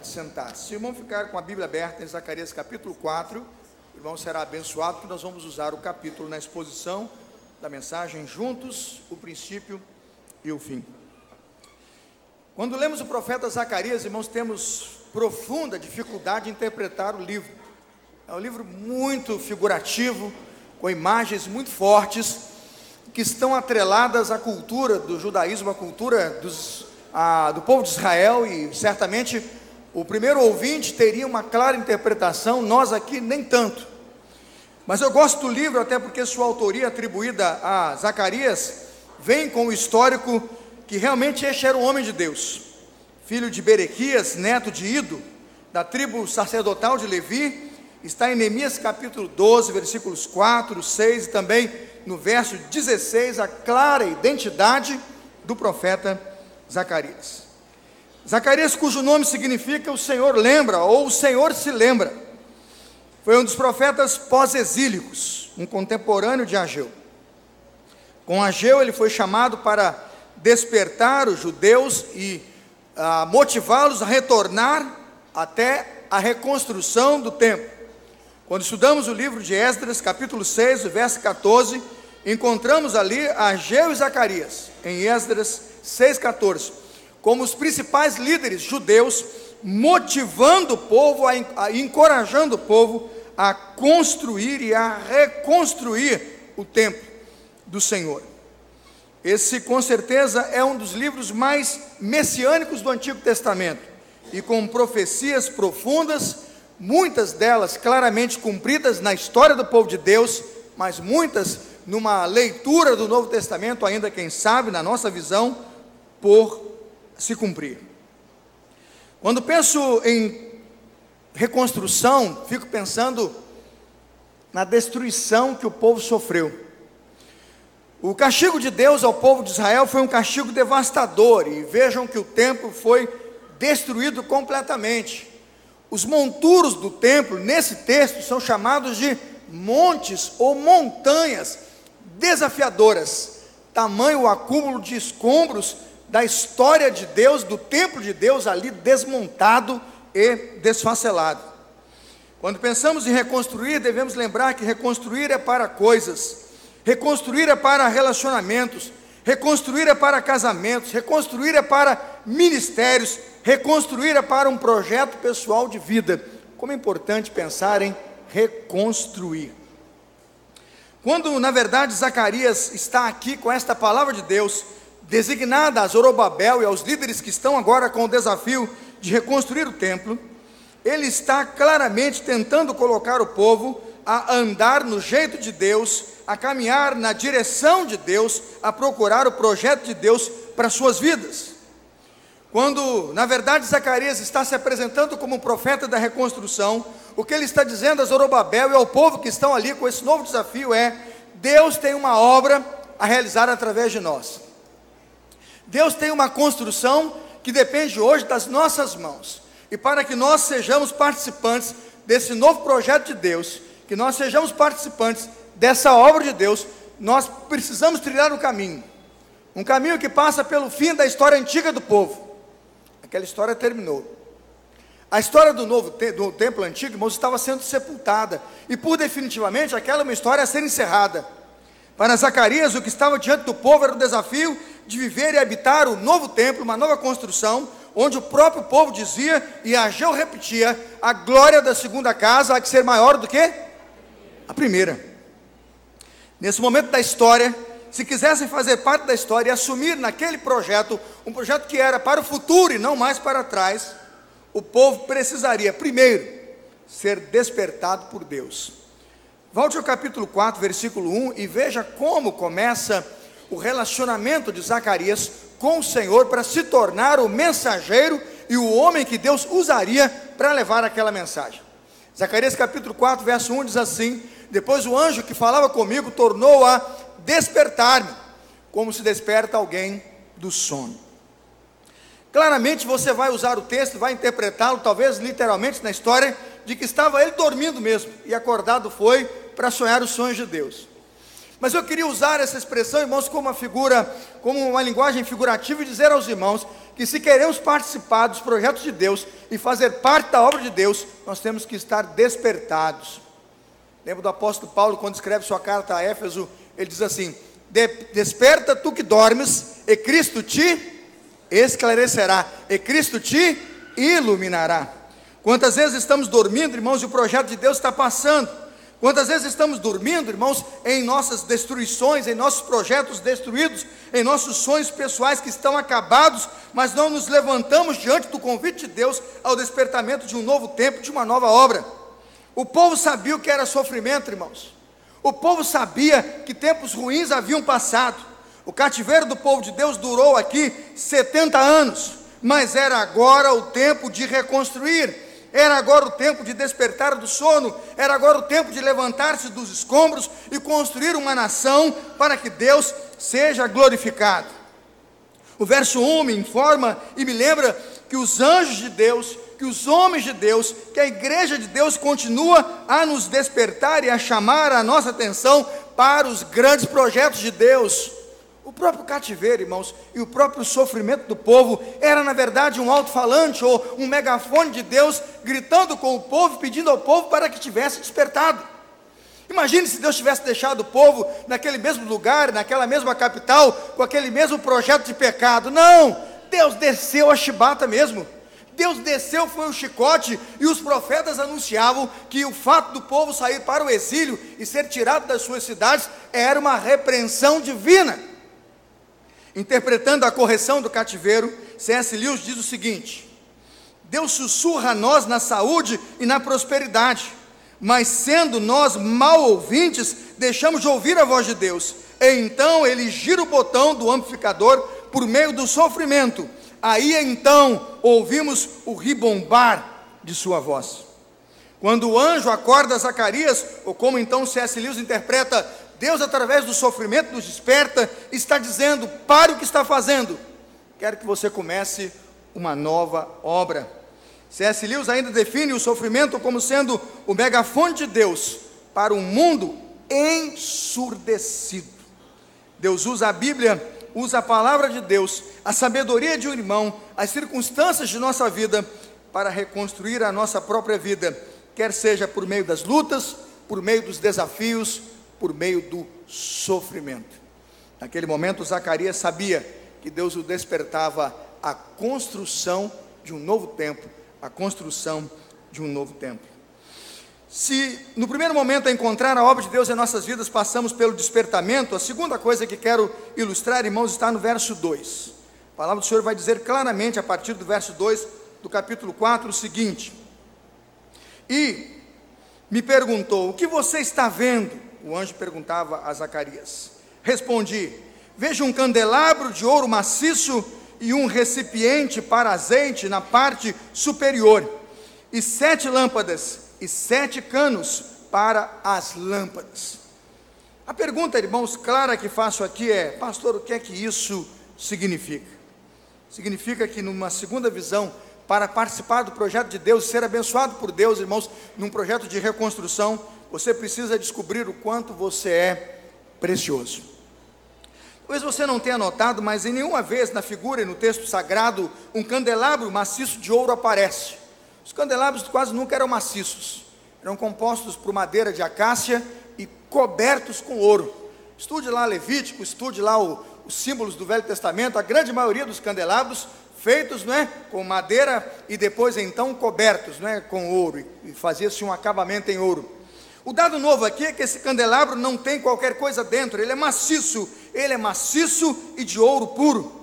Pode sentar. Se o irmão ficar com a Bíblia aberta em Zacarias capítulo 4, o irmão será abençoado, porque nós vamos usar o capítulo na exposição da mensagem juntos, o princípio e o fim. Quando lemos o profeta Zacarias, irmãos, temos profunda dificuldade de interpretar o livro. É um livro muito figurativo, com imagens muito fortes, que estão atreladas à cultura do judaísmo, à cultura dos, a, do povo de Israel, e certamente o primeiro ouvinte teria uma clara interpretação, nós aqui nem tanto. Mas eu gosto do livro até porque sua autoria atribuída a Zacarias vem com o histórico que realmente este era um homem de Deus, filho de Berequias, neto de Ido, da tribo sacerdotal de Levi, está em Neemias capítulo 12, versículos 4, 6 e também no verso 16, a clara identidade do profeta Zacarias. Zacarias, cujo nome significa o Senhor lembra, ou o Senhor se lembra, foi um dos profetas pós-exílicos, um contemporâneo de Ageu. Com Ageu, ele foi chamado para despertar os judeus e ah, motivá-los a retornar até a reconstrução do templo. Quando estudamos o livro de Esdras, capítulo 6, verso 14, encontramos ali Ageu e Zacarias, em Esdras 6,14 como os principais líderes judeus, motivando o povo, a, a, encorajando o povo a construir e a reconstruir o templo do Senhor. Esse, com certeza, é um dos livros mais messiânicos do Antigo Testamento e com profecias profundas, muitas delas claramente cumpridas na história do povo de Deus, mas muitas numa leitura do Novo Testamento, ainda quem sabe, na nossa visão, por se cumprir. Quando penso em reconstrução, fico pensando na destruição que o povo sofreu. O castigo de Deus ao povo de Israel foi um castigo devastador, e vejam que o templo foi destruído completamente. Os monturos do templo, nesse texto, são chamados de montes ou montanhas desafiadoras, tamanho o acúmulo de escombros da história de Deus, do templo de Deus ali desmontado e desfacelado. Quando pensamos em reconstruir, devemos lembrar que reconstruir é para coisas, reconstruir é para relacionamentos, reconstruir é para casamentos, reconstruir é para ministérios, reconstruir é para um projeto pessoal de vida. Como é importante pensar em reconstruir. Quando, na verdade, Zacarias está aqui com esta palavra de Deus, designada a Zorobabel e aos líderes que estão agora com o desafio de reconstruir o templo, ele está claramente tentando colocar o povo a andar no jeito de Deus, a caminhar na direção de Deus, a procurar o projeto de Deus para suas vidas. Quando, na verdade, Zacarias está se apresentando como um profeta da reconstrução, o que ele está dizendo a Zorobabel e ao povo que estão ali com esse novo desafio é: Deus tem uma obra a realizar através de nós. Deus tem uma construção que depende hoje das nossas mãos. E para que nós sejamos participantes desse novo projeto de Deus, que nós sejamos participantes dessa obra de Deus, nós precisamos trilhar um caminho. Um caminho que passa pelo fim da história antiga do povo. Aquela história terminou. A história do novo do templo antigo, irmãos, estava sendo sepultada. E por definitivamente aquela é uma história a ser encerrada. Para Zacarias, o que estava diante do povo era o desafio de viver e habitar o novo templo, uma nova construção, onde o próprio povo dizia, e Ageu repetia, a glória da segunda casa há que ser maior do que a primeira. Nesse momento da história, se quisessem fazer parte da história e assumir naquele projeto, um projeto que era para o futuro e não mais para trás, o povo precisaria, primeiro, ser despertado por Deus. Volte ao capítulo 4, versículo 1 e veja como começa o relacionamento de Zacarias com o Senhor para se tornar o mensageiro e o homem que Deus usaria para levar aquela mensagem. Zacarias capítulo 4, verso 1 diz assim: Depois o anjo que falava comigo tornou a despertar-me, como se desperta alguém do sono. Claramente você vai usar o texto, vai interpretá-lo, talvez literalmente na história, de que estava ele dormindo mesmo, e acordado foi para sonhar os sonhos de Deus. Mas eu queria usar essa expressão, irmãos, como uma figura, como uma linguagem figurativa e dizer aos irmãos que se queremos participar dos projetos de Deus e fazer parte da obra de Deus, nós temos que estar despertados. Lembra do apóstolo Paulo, quando escreve sua carta a Éfeso, ele diz assim: Desperta tu que dormes, e Cristo te esclarecerá, e Cristo te iluminará. Quantas vezes estamos dormindo, irmãos, e o projeto de Deus está passando? Quantas vezes estamos dormindo, irmãos, em nossas destruições, em nossos projetos destruídos, em nossos sonhos pessoais que estão acabados, mas não nos levantamos diante do convite de Deus ao despertamento de um novo tempo, de uma nova obra. O povo sabia o que era sofrimento, irmãos. O povo sabia que tempos ruins haviam passado. O cativeiro do povo de Deus durou aqui 70 anos, mas era agora o tempo de reconstruir era agora o tempo de despertar do sono, era agora o tempo de levantar-se dos escombros e construir uma nação para que Deus seja glorificado. O verso 1 me informa e me lembra que os anjos de Deus, que os homens de Deus, que a igreja de Deus continua a nos despertar e a chamar a nossa atenção para os grandes projetos de Deus. O próprio cativeiro, irmãos, e o próprio sofrimento do povo era, na verdade, um alto-falante ou um megafone de Deus gritando com o povo, pedindo ao povo para que tivesse despertado. Imagine se Deus tivesse deixado o povo naquele mesmo lugar, naquela mesma capital, com aquele mesmo projeto de pecado. Não! Deus desceu a chibata mesmo. Deus desceu, foi o chicote, e os profetas anunciavam que o fato do povo sair para o exílio e ser tirado das suas cidades era uma repreensão divina. Interpretando a correção do cativeiro, C.S. Lewis diz o seguinte: Deus sussurra a nós na saúde e na prosperidade, mas sendo nós mal ouvintes, deixamos de ouvir a voz de Deus. E então ele gira o botão do amplificador por meio do sofrimento. Aí então ouvimos o ribombar de sua voz. Quando o anjo acorda Zacarias, ou como então C.S. Lewis interpreta, Deus, através do sofrimento, nos desperta, está dizendo: pare o que está fazendo, quero que você comece uma nova obra. C.S. Lewis ainda define o sofrimento como sendo o megafone de Deus para um mundo ensurdecido. Deus usa a Bíblia, usa a palavra de Deus, a sabedoria de um irmão, as circunstâncias de nossa vida para reconstruir a nossa própria vida, quer seja por meio das lutas, por meio dos desafios, por meio do sofrimento. Naquele momento, Zacarias sabia que Deus o despertava à construção de um novo tempo, a construção de um novo tempo. Se no primeiro momento a encontrar a obra de Deus em nossas vidas passamos pelo despertamento, a segunda coisa que quero ilustrar, irmãos, está no verso 2. A palavra do Senhor vai dizer claramente a partir do verso 2 do capítulo 4 o seguinte: E me perguntou: O que você está vendo? O anjo perguntava a Zacarias. Respondi: Veja um candelabro de ouro maciço e um recipiente para azeite na parte superior, e sete lâmpadas e sete canos para as lâmpadas. A pergunta, irmãos, clara que faço aqui é: Pastor, o que é que isso significa? Significa que numa segunda visão, para participar do projeto de Deus, ser abençoado por Deus, irmãos, num projeto de reconstrução, você precisa descobrir o quanto você é precioso. Talvez você não tenha notado, mas em nenhuma vez na figura e no texto sagrado, um candelabro maciço de ouro aparece. Os candelabros quase nunca eram maciços, eram compostos por madeira de acácia e cobertos com ouro. Estude lá Levítico, estude lá o, os símbolos do Velho Testamento, a grande maioria dos candelabros feitos não é, com madeira e depois então cobertos não é, com ouro, e fazia-se um acabamento em ouro. O dado novo aqui é que esse candelabro não tem qualquer coisa dentro, ele é maciço, ele é maciço e de ouro puro.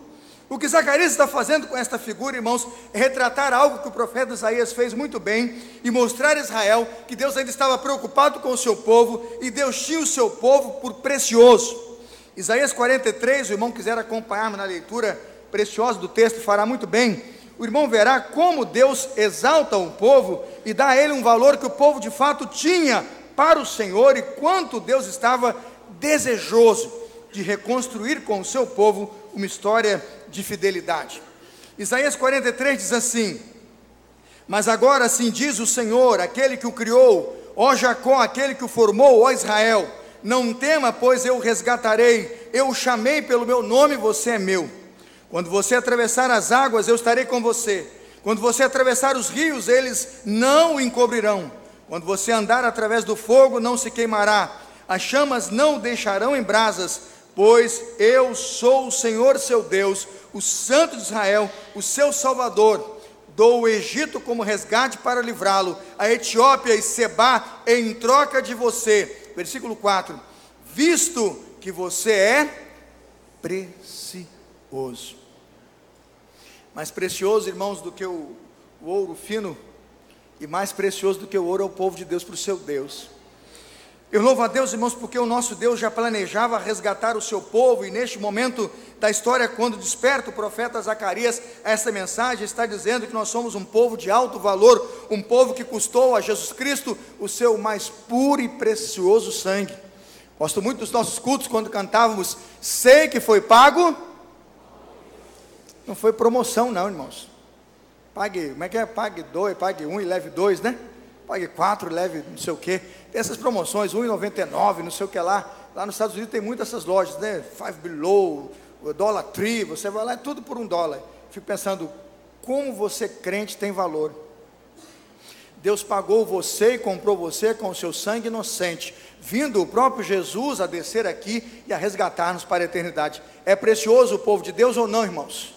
O que Zacarias está fazendo com esta figura, irmãos, é retratar algo que o profeta Isaías fez muito bem e mostrar a Israel que Deus ainda estava preocupado com o seu povo e Deus tinha o seu povo por precioso. Isaías 43, o irmão quiser acompanhar na leitura preciosa do texto, fará muito bem. O irmão verá como Deus exalta o povo e dá a ele um valor que o povo de fato tinha para o Senhor e quanto Deus estava desejoso de reconstruir com o seu povo uma história de fidelidade. Isaías 43 diz assim: Mas agora assim diz o Senhor, aquele que o criou, ó Jacó, aquele que o formou, ó Israel, não tema, pois eu o resgatarei, eu o chamei pelo meu nome, você é meu. Quando você atravessar as águas, eu estarei com você. Quando você atravessar os rios, eles não o encobrirão. Quando você andar através do fogo, não se queimará. As chamas não deixarão em brasas, pois eu sou o Senhor seu Deus, o Santo de Israel, o seu Salvador. Dou o Egito como resgate para livrá-lo, a Etiópia e Seba em troca de você. Versículo 4: Visto que você é precioso. Mais precioso, irmãos, do que o, o ouro fino, e mais precioso do que o ouro é o povo de Deus para o seu Deus. Eu louvo a Deus, irmãos, porque o nosso Deus já planejava resgatar o seu povo, e neste momento da história, quando desperta o profeta Zacarias, essa mensagem está dizendo que nós somos um povo de alto valor, um povo que custou a Jesus Cristo o seu mais puro e precioso sangue. Gosto muito dos nossos cultos quando cantávamos, sei que foi pago não foi promoção, não, irmãos. Pague, como é que é? Pague dois, pague um e leve dois, né? Pague quatro, leve não sei o quê. Tem essas promoções, R$1,99, não sei o que lá. Lá nos Estados Unidos tem muitas essas lojas, né? Five Below, Dollar Tree, você vai lá, é tudo por um dólar. Fico pensando, como você crente tem valor. Deus pagou você e comprou você com o seu sangue inocente, vindo o próprio Jesus a descer aqui e a resgatar-nos para a eternidade. É precioso o povo de Deus ou não, irmãos?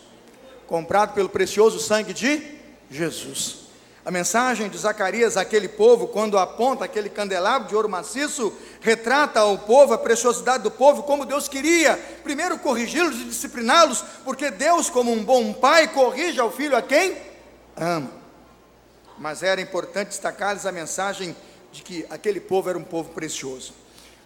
Comprado pelo precioso sangue de Jesus. A mensagem de Zacarias àquele povo, quando aponta aquele candelabro de ouro maciço, retrata ao povo, a preciosidade do povo, como Deus queria, primeiro corrigi-los e discipliná-los, porque Deus, como um bom pai, corrige ao filho a quem ama. Mas era importante destacar-lhes a mensagem de que aquele povo era um povo precioso.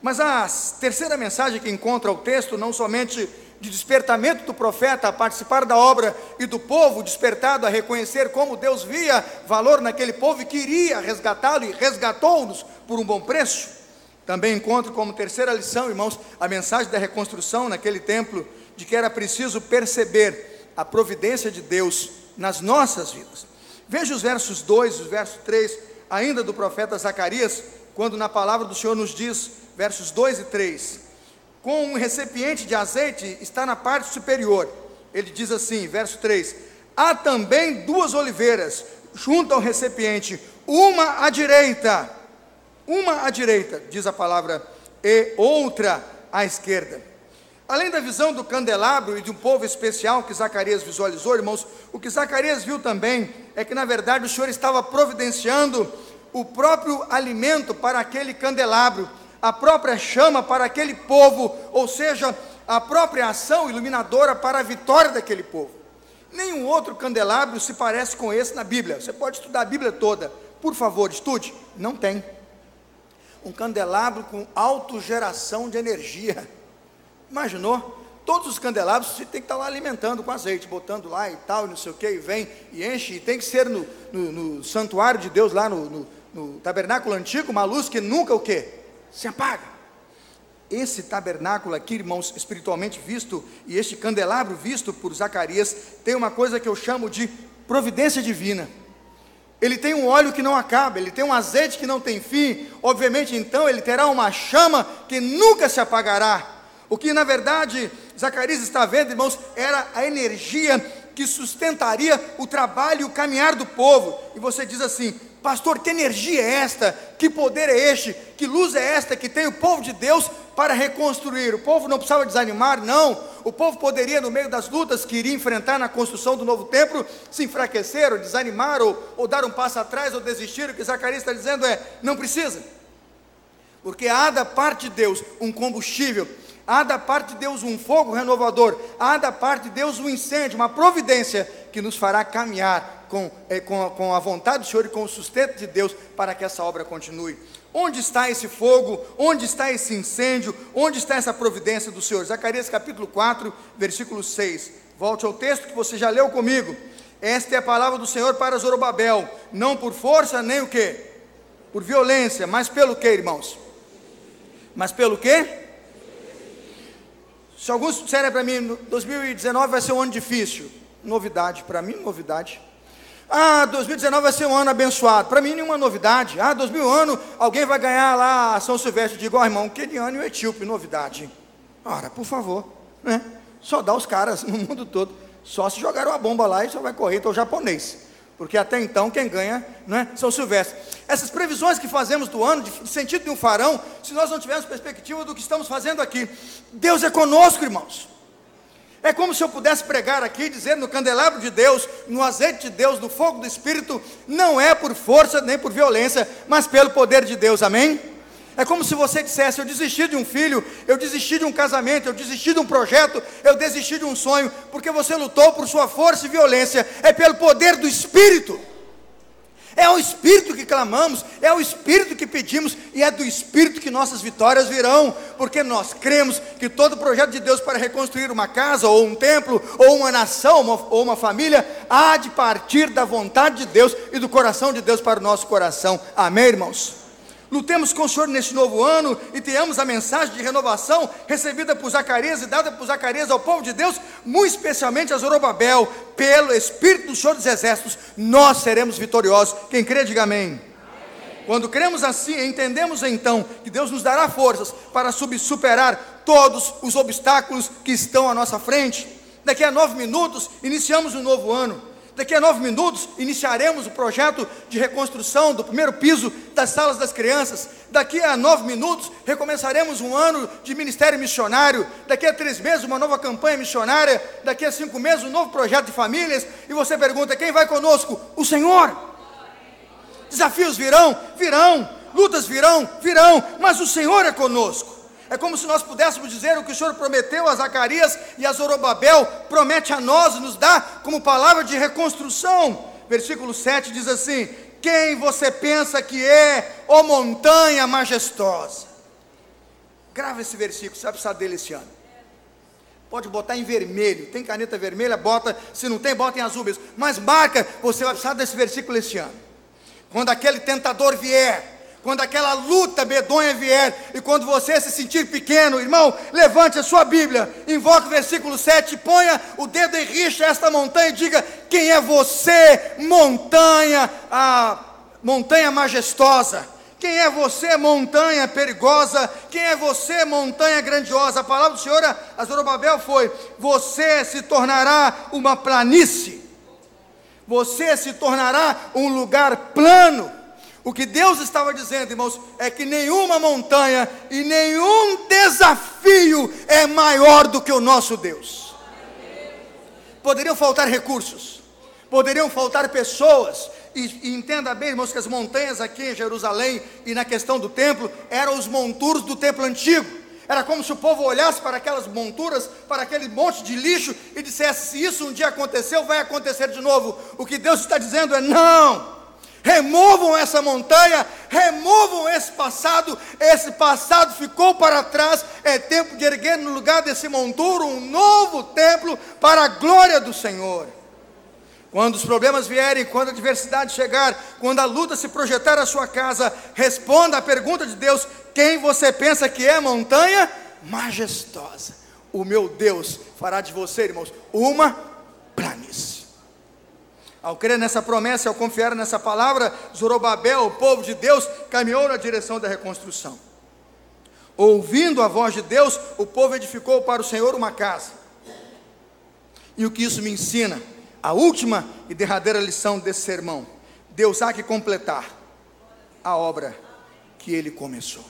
Mas a terceira mensagem que encontra o texto, não somente de despertamento do profeta a participar da obra e do povo despertado a reconhecer como Deus via valor naquele povo e queria resgatá-lo e resgatou-nos por um bom preço. Também encontro como terceira lição, irmãos, a mensagem da reconstrução naquele templo, de que era preciso perceber a providência de Deus nas nossas vidas. Veja os versos 2 e os versos 3, ainda do profeta Zacarias, quando na palavra do Senhor nos diz, versos 2 e 3: Com um recipiente de azeite está na parte superior. Ele diz assim, verso 3: Há também duas oliveiras junto ao recipiente, uma à direita, uma à direita, diz a palavra, e outra à esquerda. Além da visão do candelabro e de um povo especial que Zacarias visualizou, irmãos, o que Zacarias viu também é que, na verdade, o Senhor estava providenciando o próprio alimento para aquele candelabro, a própria chama para aquele povo, ou seja, a própria ação iluminadora para a vitória daquele povo. Nenhum outro candelabro se parece com esse na Bíblia. Você pode estudar a Bíblia toda. Por favor, estude. Não tem. Um candelabro com autogeração de energia. Imaginou? Todos os candelabros você tem que estar lá alimentando com azeite, botando lá e tal, não sei o que, e vem e enche, e tem que ser no, no, no santuário de Deus, lá no, no, no tabernáculo antigo, uma luz que nunca o que? Se apaga. Esse tabernáculo aqui, irmãos, espiritualmente visto, e este candelabro visto por Zacarias, tem uma coisa que eu chamo de providência divina. Ele tem um óleo que não acaba, ele tem um azeite que não tem fim, obviamente então ele terá uma chama que nunca se apagará. O que na verdade Zacarias está vendo, irmãos, era a energia que sustentaria o trabalho e o caminhar do povo. E você diz assim: Pastor, que energia é esta? Que poder é este? Que luz é esta que tem o povo de Deus para reconstruir? O povo não precisava desanimar, não. O povo poderia, no meio das lutas que iria enfrentar na construção do novo templo, se enfraquecer, ou desanimar, ou, ou dar um passo atrás, ou desistir. O que Zacarias está dizendo é: não precisa, porque há da parte de Deus um combustível Há da parte de Deus um fogo renovador, há da parte de Deus um incêndio, uma providência que nos fará caminhar com, é, com, com, a vontade do Senhor e com o sustento de Deus para que essa obra continue. Onde está esse fogo? Onde está esse incêndio? Onde está essa providência do Senhor? Zacarias capítulo 4, versículo 6. Volte ao texto que você já leu comigo. Esta é a palavra do Senhor para Zorobabel, não por força nem o quê? Por violência, mas pelo quê, irmãos? Mas pelo quê? Se alguns disserem para mim, 2019 vai ser um ano difícil, novidade, para mim, novidade. Ah, 2019 vai ser um ano abençoado, para mim, nenhuma novidade. Ah, 2000 ano, alguém vai ganhar lá São Silvestre. Digo, ó irmão, Keniano e o Etíope, novidade. Ora, por favor, né? Só dá os caras no mundo todo. Só se jogaram a bomba lá e só vai correr, então o japonês. Porque até então quem ganha não é São Silvestre. Essas previsões que fazemos do ano, de sentido de um farão, se nós não tivermos perspectiva do que estamos fazendo aqui, Deus é conosco, irmãos. É como se eu pudesse pregar aqui, dizendo no candelabro de Deus, no azeite de Deus, no fogo do Espírito, não é por força nem por violência, mas pelo poder de Deus, amém? É como se você dissesse: Eu desisti de um filho, eu desisti de um casamento, eu desisti de um projeto, eu desisti de um sonho, porque você lutou por sua força e violência, é pelo poder do Espírito. É o Espírito que clamamos, é o Espírito que pedimos e é do Espírito que nossas vitórias virão, porque nós cremos que todo projeto de Deus para reconstruir uma casa, ou um templo, ou uma nação, uma, ou uma família, há de partir da vontade de Deus e do coração de Deus para o nosso coração. Amém, irmãos? Lutemos com o Senhor neste novo ano e tenhamos a mensagem de renovação recebida por Zacarias e dada por Zacarias ao povo de Deus, muito especialmente a Zorobabel, pelo Espírito do Senhor dos Exércitos, nós seremos vitoriosos. Quem crê, diga amém. Quando cremos assim, entendemos então que Deus nos dará forças para superar todos os obstáculos que estão à nossa frente. Daqui a nove minutos, iniciamos um novo ano. Daqui a nove minutos iniciaremos o projeto de reconstrução do primeiro piso das salas das crianças. Daqui a nove minutos recomeçaremos um ano de ministério missionário. Daqui a três meses, uma nova campanha missionária. Daqui a cinco meses, um novo projeto de famílias. E você pergunta: quem vai conosco? O Senhor. Desafios virão? Virão. Lutas virão? Virão. Mas o Senhor é conosco. É como se nós pudéssemos dizer o que o Senhor prometeu a Zacarias e a Zorobabel, promete a nós, nos dá como palavra de reconstrução. Versículo 7 diz assim: Quem você pensa que é, ó montanha majestosa? Grava esse versículo, você vai precisar dele esse ano. Pode botar em vermelho, tem caneta vermelha, bota, se não tem, bota em azul mesmo. Mas marca, você vai precisar desse versículo esse ano. Quando aquele tentador vier, quando aquela luta medonha vier e quando você se sentir pequeno, irmão, levante a sua Bíblia, invoque o versículo 7, ponha o dedo em rixa esta montanha e diga: Quem é você, montanha, a montanha majestosa? Quem é você, montanha perigosa? Quem é você, montanha grandiosa? A palavra do Senhor a Zorobabel foi: Você se tornará uma planície, você se tornará um lugar plano. O que Deus estava dizendo, irmãos, é que nenhuma montanha e nenhum desafio é maior do que o nosso Deus. Poderiam faltar recursos, poderiam faltar pessoas, e, e, entenda bem, irmãos, que as montanhas aqui em Jerusalém e na questão do templo eram os monturos do templo antigo. Era como se o povo olhasse para aquelas monturas, para aquele monte de lixo e dissesse: se isso um dia aconteceu, vai acontecer de novo. O que Deus está dizendo é: não, removam essa montanha, removam esse passado, esse passado ficou para trás, é tempo de erguer no lugar desse monturo um novo templo para a glória do Senhor. Quando os problemas vierem, quando a adversidade chegar, quando a luta se projetar à sua casa, responda à pergunta de Deus: quem você pensa que é montanha? Majestosa. O meu Deus fará de você, irmãos, uma. Ao crer nessa promessa, ao confiar nessa palavra, Zorobabel, o povo de Deus, caminhou na direção da reconstrução. Ouvindo a voz de Deus, o povo edificou para o Senhor uma casa. E o que isso me ensina? A última e derradeira lição desse sermão: Deus há que completar a obra que ele começou.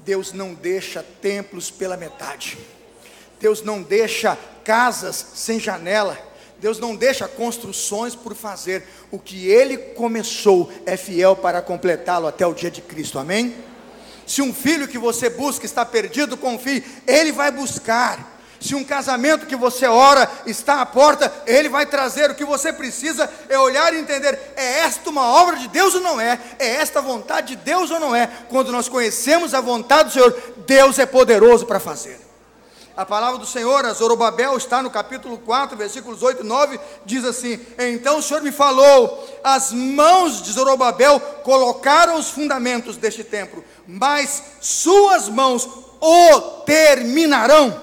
Deus não deixa templos pela metade. Deus não deixa casas sem janela. Deus não deixa construções por fazer. O que Ele começou é fiel para completá-lo até o dia de Cristo. Amém? Se um filho que você busca está perdido, confie, Ele vai buscar. Se um casamento que você ora está à porta, Ele vai trazer. O que você precisa é olhar e entender: é esta uma obra de Deus ou não é? É esta vontade de Deus ou não é? Quando nós conhecemos a vontade do Senhor, Deus é poderoso para fazer. A palavra do Senhor, a Zorobabel, está no capítulo 4, versículos 8 e 9, diz assim: Então o Senhor me falou, as mãos de Zorobabel colocaram os fundamentos deste templo, mas suas mãos o terminarão.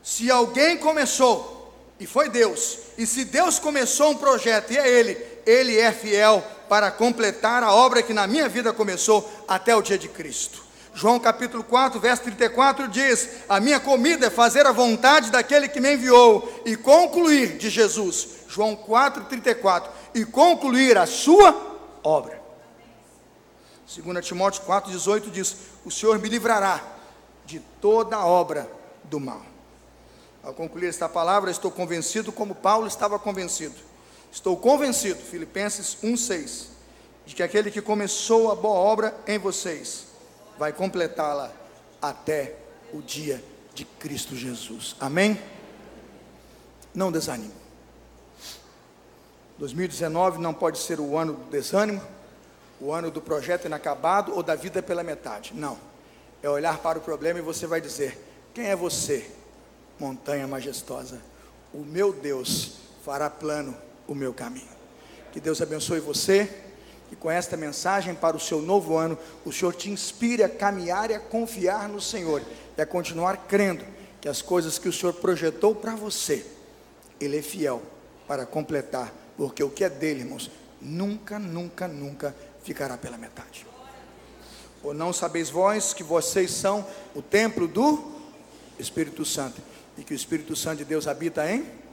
Se alguém começou, e foi Deus, e se Deus começou um projeto, e é Ele, Ele é fiel para completar a obra que na minha vida começou até o dia de Cristo. João capítulo 4, verso 34 diz: A minha comida é fazer a vontade daquele que me enviou e concluir, de Jesus, João 4, 34, e concluir a sua obra. 2 Timóteo 4, 18 diz: O Senhor me livrará de toda obra do mal. Ao concluir esta palavra, estou convencido como Paulo estava convencido. Estou convencido, Filipenses 1,6, de que aquele que começou a boa obra em vocês vai completá-la até o dia de Cristo Jesus. Amém? Não desanime. 2019 não pode ser o ano do desânimo, o ano do projeto inacabado ou da vida pela metade. Não. É olhar para o problema e você vai dizer: Quem é você, montanha majestosa? O meu Deus fará plano o meu caminho. Que Deus abençoe você e com esta mensagem para o seu novo ano, o Senhor te inspire a caminhar e a confiar no Senhor e a continuar crendo que as coisas que o Senhor projetou para você, Ele é fiel para completar, porque o que é dele, irmãos, nunca, nunca, nunca ficará pela metade. Ou não sabeis vós que vocês são o templo do Espírito Santo e que o Espírito Santo de Deus habita em